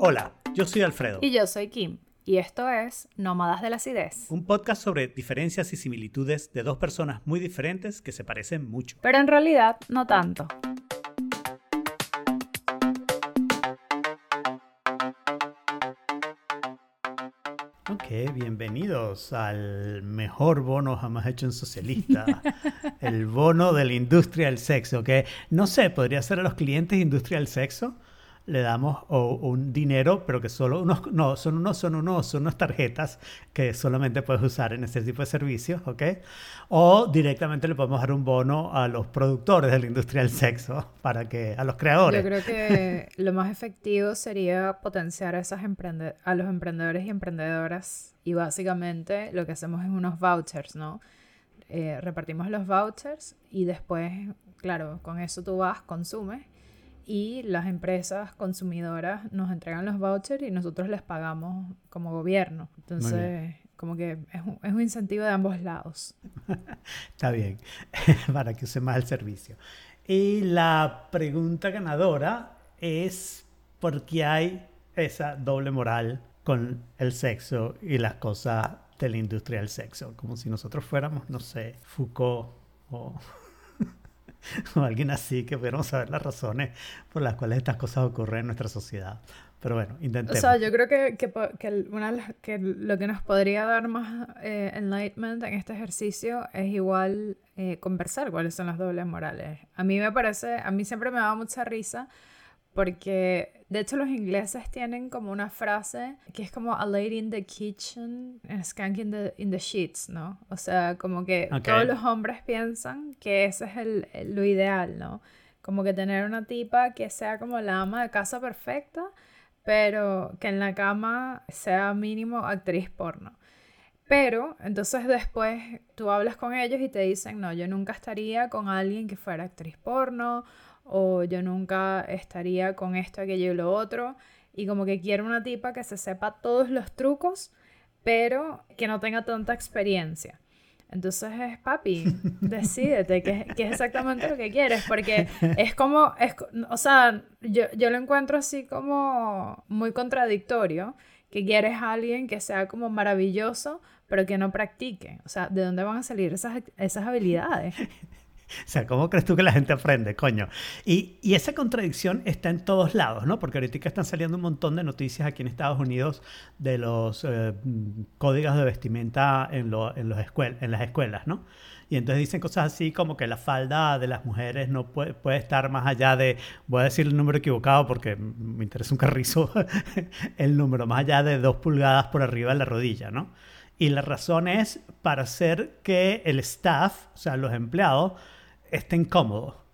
Hola, yo soy Alfredo. Y yo soy Kim. Y esto es Nómadas de la Acidez. Un podcast sobre diferencias y similitudes de dos personas muy diferentes que se parecen mucho. Pero en realidad no tanto. Ok, bienvenidos al mejor bono jamás hecho en socialista. el bono de la industria del sexo, que no sé, podría ser a los clientes industria del sexo le damos un dinero, pero que solo unos, no, son unos, son unos, son unas tarjetas que solamente puedes usar en este tipo de servicios, ¿ok? O directamente le podemos dar un bono a los productores de la industria del sexo, para que, a los creadores. Yo creo que lo más efectivo sería potenciar a, esas a los emprendedores y emprendedoras y básicamente lo que hacemos es unos vouchers, ¿no? Eh, repartimos los vouchers y después, claro, con eso tú vas, consumes y las empresas consumidoras nos entregan los vouchers y nosotros les pagamos como gobierno. Entonces, como que es un, es un, incentivo de ambos lados. Está bien, para que use más el servicio. Y la pregunta ganadora es por qué hay esa doble moral con el sexo y las cosas de la industria del sexo, como si nosotros fuéramos, no sé, Foucault o o alguien así que pudiéramos saber las razones por las cuales estas cosas ocurren en nuestra sociedad. Pero bueno, intentemos. O sea, yo creo que, que, que, una que lo que nos podría dar más eh, enlightenment en este ejercicio es igual eh, conversar cuáles son las dobles morales. A mí me parece, a mí siempre me da mucha risa porque de hecho los ingleses tienen como una frase que es como a lady in the kitchen a skank in the, in the sheets, ¿no? O sea, como que todos los hombres piensan que ese es el, lo ideal, ¿no? Como que tener una tipa que sea como la ama de casa perfecta, pero que en la cama sea mínimo actriz porno. Pero entonces después tú hablas con ellos y te dicen, no, yo nunca estaría con alguien que fuera actriz porno o yo nunca estaría con esto, aquello y lo otro. Y como que quiero una tipa que se sepa todos los trucos, pero que no tenga tanta experiencia. Entonces es, papi, decídete qué, es exactamente lo que quieres, porque es como, es, o sea, yo, yo lo encuentro así como muy contradictorio, que quieres a alguien que sea como maravilloso, pero que no practique. O sea, ¿de dónde van a salir esas, esas habilidades? O sea, ¿cómo crees tú que la gente aprende, coño? Y, y, esa contradicción está en todos lados, ¿no? Porque ahorita están saliendo un montón de noticias aquí en Estados Unidos de los eh, códigos de vestimenta en, lo, en, los en las escuelas, ¿no? Y entonces dicen cosas así como que la falda de las mujeres no puede, puede estar más allá de, voy a decir el número equivocado porque me interesa un carrizo, el número, más allá de dos pulgadas por arriba de la rodilla, ¿no? Y la razón es para hacer que el staff, o sea, los empleados, está incómodo.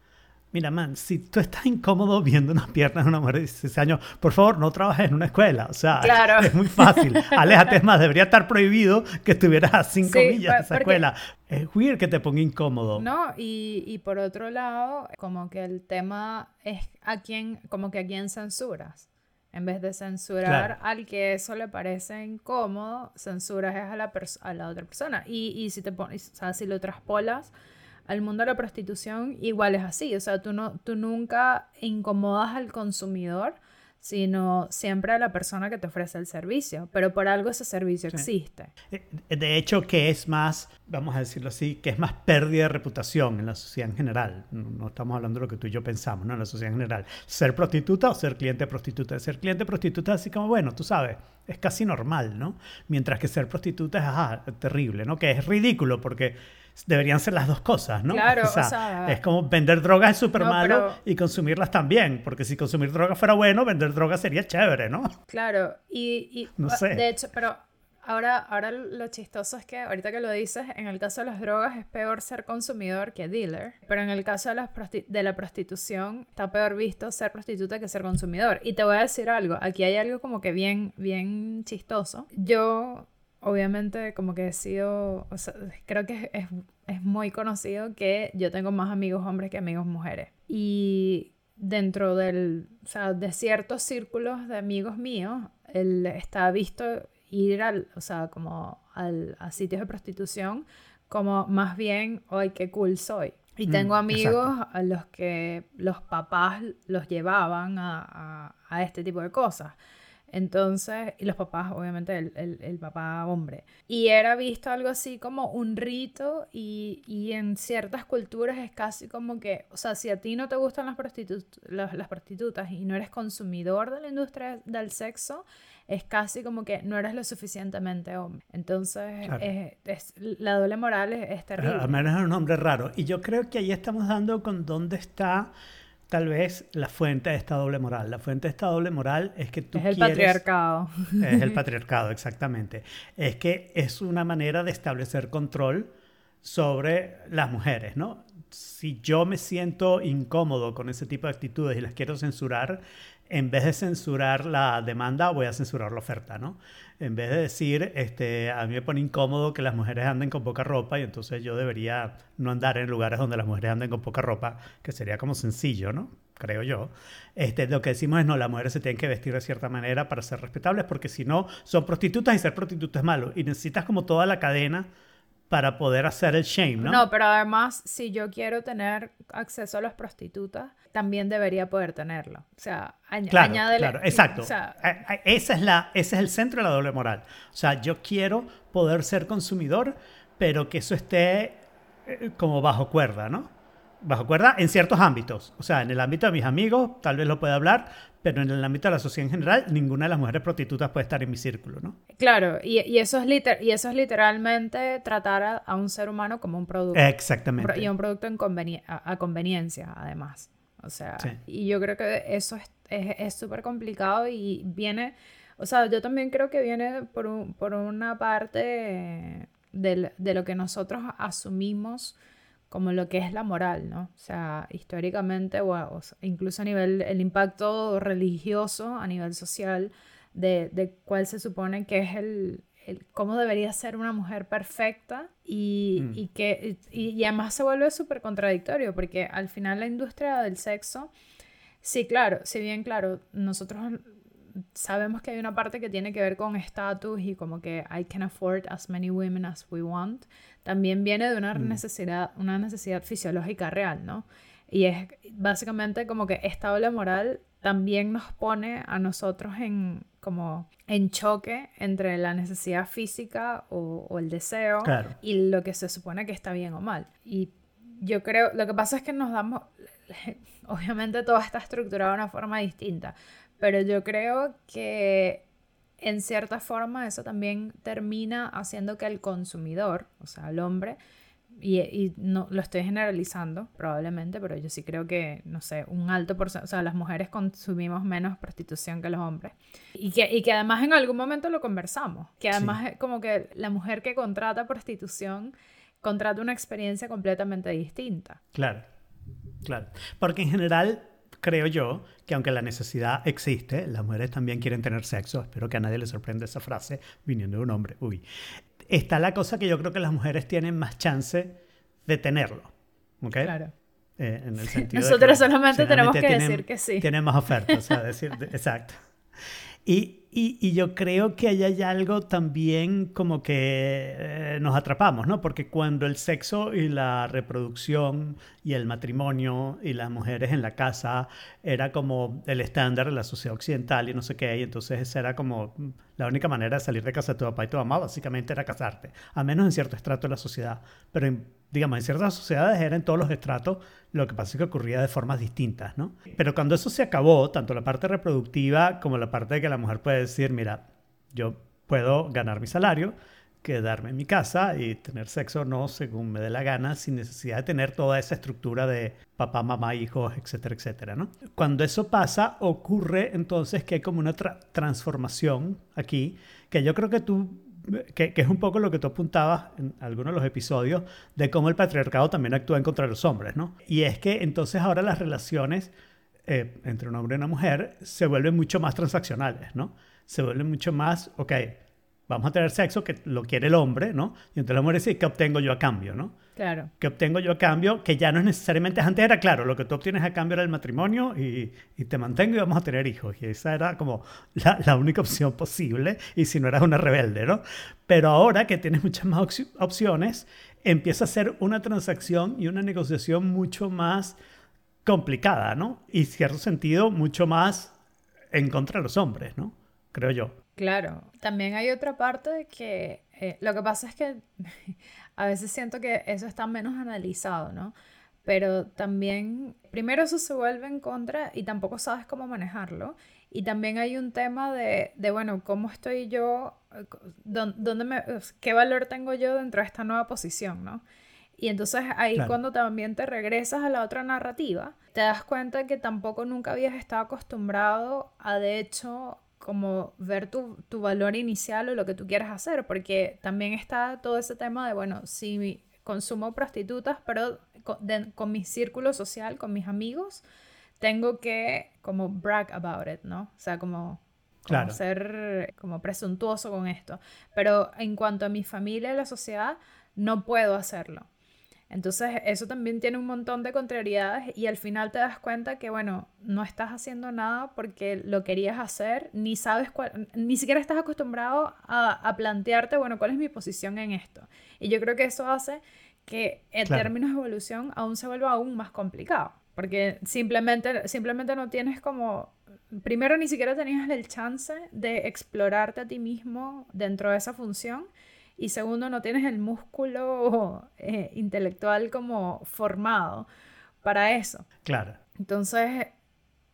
Mira, man, si tú estás incómodo viendo unas piernas de una mujer de 16 años, por favor, no trabajes en una escuela. O sea, es muy fácil. Aléjate, es más, debería estar prohibido que estuvieras a 5 millas de esa escuela. Es weird que te ponga incómodo. No, y, y, por otro lado, como que el tema es a quién, como que a quién censuras. En vez de censurar al que eso le parece incómodo, censuras a la, a la otra persona. Y, y si te pones, o sea, si lo traspolas al mundo de la prostitución igual es así, o sea, tú, no, tú nunca incomodas al consumidor, sino siempre a la persona que te ofrece el servicio, pero por algo ese servicio existe. Eh, de hecho, que es más, vamos a decirlo así, que es más pérdida de reputación en la sociedad en general. No, estamos hablando de lo que tú y yo pensamos, ¿no? En la sociedad en general. Ser prostituta o ser cliente prostituta. Ser cliente prostituta así como, bueno, tú sabes, es casi normal, ¿no? Mientras que ser prostituta es, ajá, terrible, ¿no? Que es ridículo porque deberían ser las dos cosas, ¿no? Claro, o sea, es como vender drogas es súper malo y consumirlas también, porque si consumir drogas fuera bueno, vender drogas sería chévere, ¿no? Claro, y, no sé. de hecho, pero ahora, ahora lo chistoso es que ahorita que lo dices, en el caso de las drogas es peor ser consumidor que dealer, pero en el caso de la, de la prostitución está peor visto ser prostituta que ser consumidor. Y te voy a decir algo, aquí hay algo como que bien, bien chistoso. Yo obviamente como que he sido, creo que es, es, muy conocido que yo tengo más amigos hombres que amigos mujeres. Y dentro del, o sea, de ciertos círculos de amigos míos, él está visto ir al, o sea, como al, a sitios de prostitución como más bien, ¡ay, qué cool soy! Y mm, tengo amigos a los que los papás los llevaban a, a, a este tipo de cosas. Entonces, y los papás, obviamente, el, el, papá hombre. Y era visto algo así como un rito y, y, en ciertas culturas es casi como que, o sea, si a ti no te gustan las, las, las prostitutas y no eres consumidor de la industria del sexo, es casi como que no eres lo suficientemente hombre. Entonces, es, la doble moral es, es terrible. Al menos es un hombre raro. Y yo creo que ahí estamos dando con dónde está tal vez la fuente de esta doble moral. La fuente de esta doble moral es que tú Es el patriarcado. Es el patriarcado, exactamente. Es que es una manera de establecer control sobre las mujeres, ¿no? Si yo me siento incómodo con ese tipo de actitudes y las quiero censurar, en vez de censurar la demanda, voy a censurar la oferta, ¿no? En vez de decir, este, a mí me pone incómodo que las mujeres anden con poca ropa y entonces yo debería no andar en lugares donde las mujeres anden con poca ropa, que sería como sencillo, ¿no? Creo yo. Este, lo que decimos es, no, las mujeres se tienen que vestir de cierta manera para ser respetables, porque si no, son prostitutas y ser prostituta es malo. Y necesitas como toda la cadena para poder hacer el shame, ¿no? No, pero además, si yo quiero tener acceso a las prostitutas, también debería poder tenerlo. O sea, claro, Claro, exacto. Esa es la, ese es el centro de la doble moral. O sea, yo quiero poder ser consumidor, pero que eso esté eh, como bajo cuerda, ¿no? Bajo cuerda en ciertos ámbitos. O sea, en el ámbito de mis amigos, tal vez lo pueda hablar, pero en el ámbito de la sociedad en general, ninguna de las mujeres prostitutas puede estar en mi círculo, ¿no? Claro, y, y eso, es liter y eso es literalmente tratar a, un ser humano como un producto. Exactamente. Y un producto en a, conveniencia, además. O sea, y yo creo que eso es súper es, complicado y viene, o sea, yo también creo que viene por, un, por una parte de, de lo que nosotros asumimos como lo que es la moral, ¿no? O sea, históricamente o, incluso a nivel, el impacto religioso, a nivel social, de, de cuál se supone que es el, el, cómo debería ser una mujer perfecta y, mm. y que, y, además se vuelve súper contradictorio porque al final la industria del sexo, sí, claro, si bien, claro, nosotros sabemos que hay una parte que tiene que ver con estatus y como que I can afford as many women as we want, también viene de una mm. necesidad, una necesidad fisiológica real, ¿no? Y es básicamente como que esta ola moral también nos pone a nosotros en como en choque entre la necesidad física o, el deseo y lo que se supone que está bien o mal. Y yo creo, lo que pasa es que nos damos, obviamente todo está estructurado de una forma distinta, pero yo creo que en cierta forma eso también termina haciendo que el consumidor, o sea, el hombre, y, no lo estoy generalizando probablemente, pero yo sí creo que, no sé, un alto porcentaje, o sea, las mujeres consumimos menos prostitución que los hombres. Y que, y que además en algún momento lo conversamos, que además es como que la mujer que contrata prostitución contrata una experiencia completamente distinta. Claro, claro. Porque en general creo yo que aunque la necesidad existe, las mujeres también quieren tener sexo. Espero que a nadie le sorprenda esa frase viniendo de un hombre. Uy. Está la cosa que yo creo que las mujeres tienen más chance de tenerlo. ¿Ok? Claro. Eh, en el sentido Nosotros solamente tenemos que decir que sí. Tienen más ofertas, o sea, decir, exacto. Y, y, yo creo que ahí hay algo también como que eh, nos atrapamos, ¿no? Porque cuando el sexo y la reproducción y el matrimonio y las mujeres en la casa era como el estándar de la sociedad occidental y no sé qué, y entonces era como la única manera de salir de casa de tu papá y tu mamá, básicamente era casarte, a menos en cierto estrato de la sociedad. Pero en digamos, en ciertas sociedades era en todos los estratos, lo que pasa es que ocurría de formas distintas, ¿no? Pero cuando eso se acabó, tanto la parte reproductiva como la parte de que la mujer puede decir, mira, yo puedo ganar mi salario, quedarme en mi casa y tener sexo no según me dé la gana, sin necesidad de tener toda esa estructura de papá, mamá, hijos, etcétera, etcétera, ¿no? Cuando eso pasa, ocurre entonces que hay como una transformación aquí, que yo creo que tú que, es un poco lo que tú apuntabas en algunos de los episodios de cómo el patriarcado también actúa en contra de los hombres, ¿no? Y es que entonces ahora las relaciones eh, entre un hombre y una mujer se vuelven mucho más transaccionales, ¿no? Se vuelven mucho más, ok, vamos a tener sexo que lo quiere el hombre, ¿no? Y entonces la mujer dice, ¿qué obtengo yo a cambio, ¿no? Claro. ¿Qué obtengo yo a cambio? Que ya no es necesariamente, antes era claro, lo que tú obtienes a cambio era el matrimonio y, y te mantengo y vamos a tener hijos. Y esa era como la, la, única opción posible, y si no eras una rebelde, ¿no? Pero ahora que tienes muchas más opciones, empieza a ser una transacción y una negociación mucho más complicada, ¿no? Y cierto sentido, mucho más en contra de los hombres, ¿no? creo yo. Claro, también hay otra parte de que eh, lo que pasa es que a veces siento que eso está menos analizado, ¿no? Pero también, primero eso se vuelve en contra y tampoco sabes cómo manejarlo. Y también hay un tema de, de bueno, ¿cómo estoy yo? ¿Dónde me, ¿Qué valor tengo yo dentro de esta nueva posición, no? Y entonces ahí cuando también te regresas a la otra narrativa, te das cuenta que tampoco nunca habías estado acostumbrado a de hecho como ver tu, tu, valor inicial o lo que tú quieras hacer, porque también está todo ese tema de, bueno, si consumo prostitutas, pero con, mi círculo social, con mis amigos, tengo que como brag about it, ¿no? O sea, como, ser como presuntuoso con esto. Pero en cuanto a mi familia y la sociedad, no puedo hacerlo. Entonces, eso también tiene un montón de contrariedades y al final te das cuenta que, bueno, no estás haciendo nada porque lo querías hacer, ni sabes cuál, ni siquiera estás acostumbrado a, plantearte, bueno, cuál es mi posición en esto. Y yo creo que eso hace que en términos de evolución aún se vuelva aún más complicado, porque simplemente, simplemente no tienes como, primero ni siquiera tenías el chance de explorarte a ti mismo dentro de esa función y segundo, no tienes el músculo eh, intelectual como formado para eso. Claro. Entonces,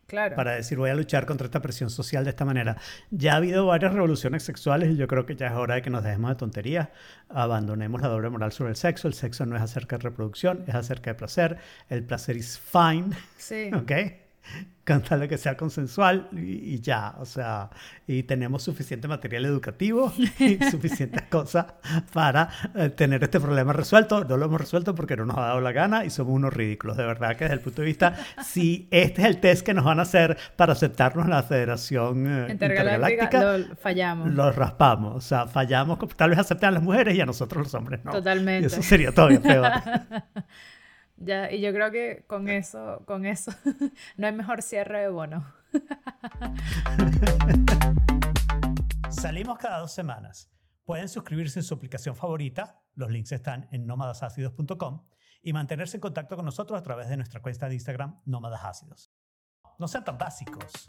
claro. Para decir, voy a luchar contra esta presión social de esta manera. Ya ha habido varias revoluciones sexuales y yo creo que ya es hora de que nos dejemos de tonterías, abandonemos la doble moral sobre el sexo. El sexo no es acerca de reproducción, es acerca de placer. El placer es fine. Sí. ¿Ok? cantarle que sea consensual y, ya, o sea, y tenemos suficiente material educativo y suficientes cosas para eh, tener este problema resuelto. No lo hemos resuelto porque no nos ha dado la gana y somos unos ridículos, de verdad que desde el punto de vista, si este es el test que nos van a hacer para aceptarnos en la Federación eh, Intergaláctica, lo fallamos. Lo raspamos, o sea, fallamos, tal vez acepten a las mujeres y a nosotros los hombres no. Totalmente. Y eso sería todavía peor. Ya, y yo creo que con eso, con eso, no hay mejor cierre de bono. Salimos cada dos semanas. Pueden suscribirse en su aplicación favorita, los links están en nómadasácidos.com, y mantenerse en contacto con nosotros a través de nuestra cuenta de Instagram, Nómadas Ácidos. No sean tan básicos.